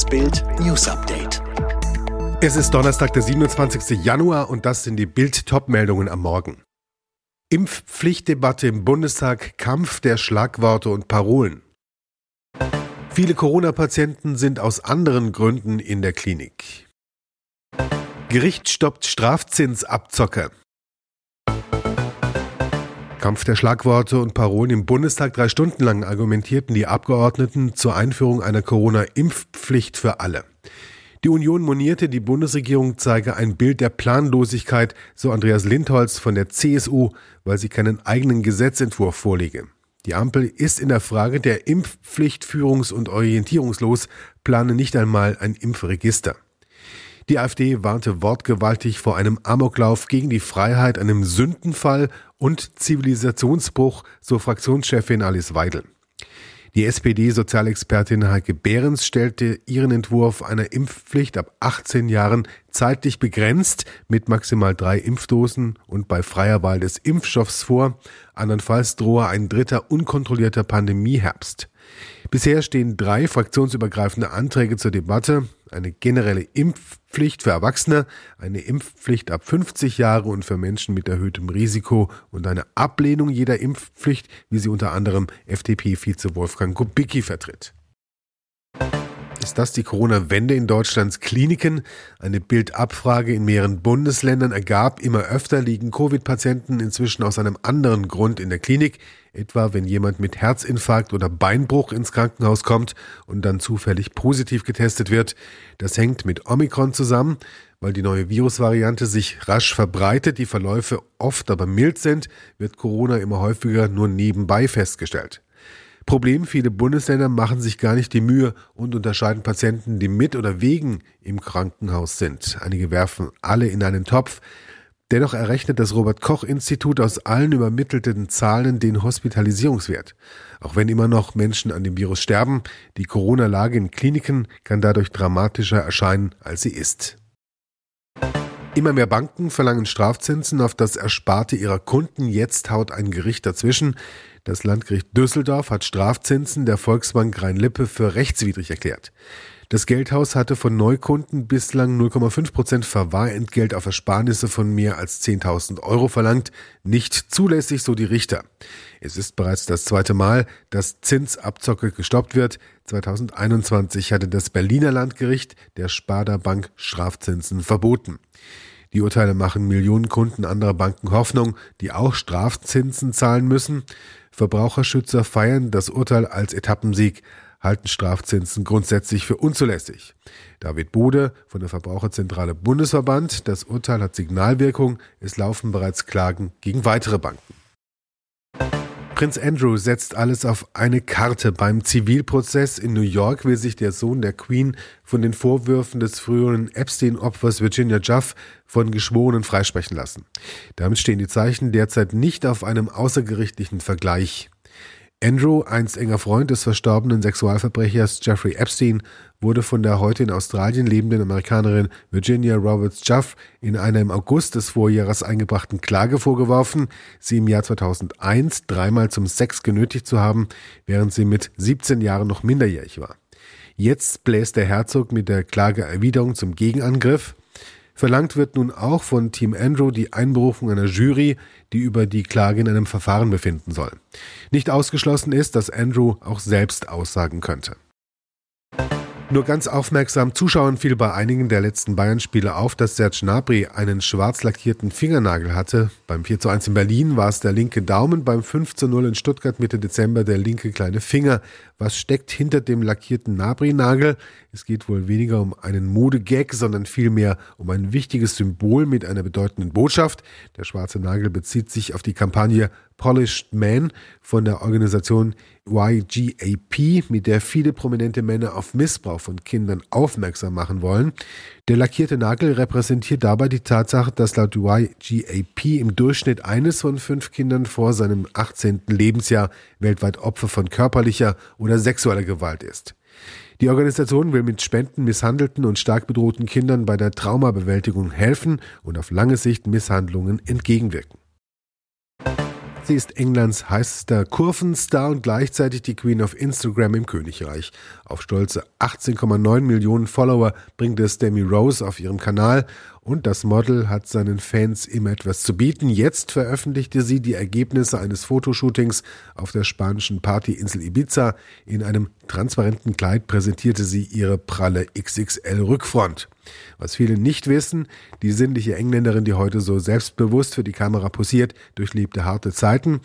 Das Bild News Update. Es ist Donnerstag, der 27. Januar und das sind die Bild-Top-Meldungen am Morgen. Impfpflichtdebatte im Bundestag, Kampf der Schlagworte und Parolen. Viele Corona-Patienten sind aus anderen Gründen in der Klinik. Gericht stoppt Strafzinsabzocker. Kampf der Schlagworte und Parolen im Bundestag. Drei Stunden lang argumentierten die Abgeordneten zur Einführung einer Corona-Impfpflicht für alle. Die Union monierte, die Bundesregierung zeige ein Bild der Planlosigkeit, so Andreas Lindholz von der CSU, weil sie keinen eigenen Gesetzentwurf vorlege. Die Ampel ist in der Frage der Impfpflicht führungs- und orientierungslos, plane nicht einmal ein Impfregister. Die AfD warnte wortgewaltig vor einem Amoklauf gegen die Freiheit, einem Sündenfall und Zivilisationsbruch, so Fraktionschefin Alice Weidel. Die SPD-Sozialexpertin Heike Behrens stellte ihren Entwurf einer Impfpflicht ab 18 Jahren zeitlich begrenzt mit maximal drei Impfdosen und bei freier Wahl des Impfstoffs vor. Andernfalls drohe ein dritter unkontrollierter Pandemieherbst. Bisher stehen drei fraktionsübergreifende Anträge zur Debatte. Eine generelle Impfpflicht für Erwachsene, eine Impfpflicht ab 50 Jahre und für Menschen mit erhöhtem Risiko und eine Ablehnung jeder Impfpflicht, wie sie unter anderem FDP-Vize Wolfgang Kubicki vertritt. Ist das die Corona-Wende in Deutschlands Kliniken? Eine Bildabfrage in mehreren Bundesländern ergab, immer öfter liegen Covid-Patienten inzwischen aus einem anderen Grund in der Klinik, etwa wenn jemand mit Herzinfarkt oder Beinbruch ins Krankenhaus kommt und dann zufällig positiv getestet wird. Das hängt mit Omikron zusammen, weil die neue Virusvariante sich rasch verbreitet, die Verläufe oft aber mild sind, wird Corona immer häufiger nur nebenbei festgestellt. Problem, viele Bundesländer machen sich gar nicht die Mühe und unterscheiden Patienten, die mit oder wegen im Krankenhaus sind. Einige werfen alle in einen Topf. Dennoch errechnet das Robert Koch Institut aus allen übermittelten Zahlen den Hospitalisierungswert. Auch wenn immer noch Menschen an dem Virus sterben, die Corona-Lage in Kliniken kann dadurch dramatischer erscheinen, als sie ist. Immer mehr Banken verlangen Strafzinsen auf das Ersparte ihrer Kunden. Jetzt haut ein Gericht dazwischen. Das Landgericht Düsseldorf hat Strafzinsen der Volksbank Rhein-Lippe für rechtswidrig erklärt. Das Geldhaus hatte von Neukunden bislang 0,5 Prozent Verwahrentgelt auf Ersparnisse von mehr als 10.000 Euro verlangt. Nicht zulässig, so die Richter. Es ist bereits das zweite Mal, dass Zinsabzocke gestoppt wird. 2021 hatte das Berliner Landgericht der Sparda Bank Strafzinsen verboten. Die Urteile machen Millionen Kunden anderer Banken Hoffnung, die auch Strafzinsen zahlen müssen. Verbraucherschützer feiern das Urteil als Etappensieg, halten Strafzinsen grundsätzlich für unzulässig. David Bode von der Verbraucherzentrale Bundesverband, das Urteil hat Signalwirkung, es laufen bereits Klagen gegen weitere Banken. Prinz Andrew setzt alles auf eine Karte. Beim Zivilprozess in New York will sich der Sohn der Queen von den Vorwürfen des früheren Epstein-Opfers Virginia Juff von Geschworenen freisprechen lassen. Damit stehen die Zeichen derzeit nicht auf einem außergerichtlichen Vergleich. Andrew, einst enger Freund des verstorbenen Sexualverbrechers Jeffrey Epstein, wurde von der heute in Australien lebenden Amerikanerin Virginia Roberts Juff in einer im August des Vorjahres eingebrachten Klage vorgeworfen, sie im Jahr 2001 dreimal zum Sex genötigt zu haben, während sie mit 17 Jahren noch minderjährig war. Jetzt bläst der Herzog mit der Klageerwiderung zum Gegenangriff. Verlangt wird nun auch von Team Andrew die Einberufung einer Jury, die über die Klage in einem Verfahren befinden soll. Nicht ausgeschlossen ist, dass Andrew auch selbst aussagen könnte. Nur ganz aufmerksam Zuschauern fiel bei einigen der letzten Bayern-Spiele auf, dass Serge Gnabry einen schwarz lackierten Fingernagel hatte. Beim 4 zu 1 in Berlin war es der linke Daumen, beim 5 zu 0 in Stuttgart Mitte Dezember der linke kleine Finger. Was steckt hinter dem lackierten Gnabry-Nagel? Es geht wohl weniger um einen Modegag, sondern vielmehr um ein wichtiges Symbol mit einer bedeutenden Botschaft. Der schwarze Nagel bezieht sich auf die Kampagne Polished Man von der Organisation YGAP, mit der viele prominente Männer auf Missbrauch von Kindern aufmerksam machen wollen. Der lackierte Nagel repräsentiert dabei die Tatsache, dass laut YGAP im Durchschnitt eines von fünf Kindern vor seinem 18. Lebensjahr weltweit Opfer von körperlicher oder sexueller Gewalt ist. Die Organisation will mit Spenden misshandelten und stark bedrohten Kindern bei der Traumabewältigung helfen und auf lange Sicht Misshandlungen entgegenwirken. Cathy ist Englands heißester Kurvenstar und gleichzeitig die Queen of Instagram im Königreich. Auf stolze 18,9 Millionen Follower bringt es Demi Rose auf ihrem Kanal und das Model hat seinen Fans immer etwas zu bieten. Jetzt veröffentlichte sie die Ergebnisse eines Fotoshootings auf der spanischen Partyinsel Ibiza. In einem transparenten Kleid präsentierte sie ihre pralle XXL-Rückfront. Was viele nicht wissen, die sinnliche Engländerin, die heute so selbstbewusst für die Kamera posiert, durchlebte harte Zeiten.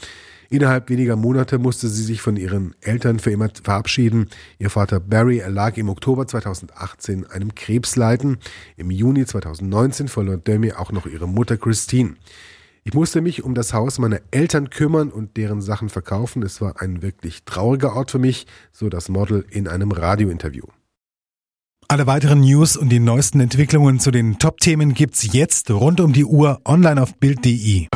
Innerhalb weniger Monate musste sie sich von ihren Eltern für immer verabschieden. Ihr Vater Barry erlag im Oktober 2018 einem Krebsleiden. Im Juni 2019 verlor Demi auch noch ihre Mutter Christine. Ich musste mich um das Haus meiner Eltern kümmern und deren Sachen verkaufen. Es war ein wirklich trauriger Ort für mich, so das Model in einem Radiointerview. Alle weiteren News und die neuesten Entwicklungen zu den Top-Themen gibt's jetzt rund um die Uhr online auf Bild.de.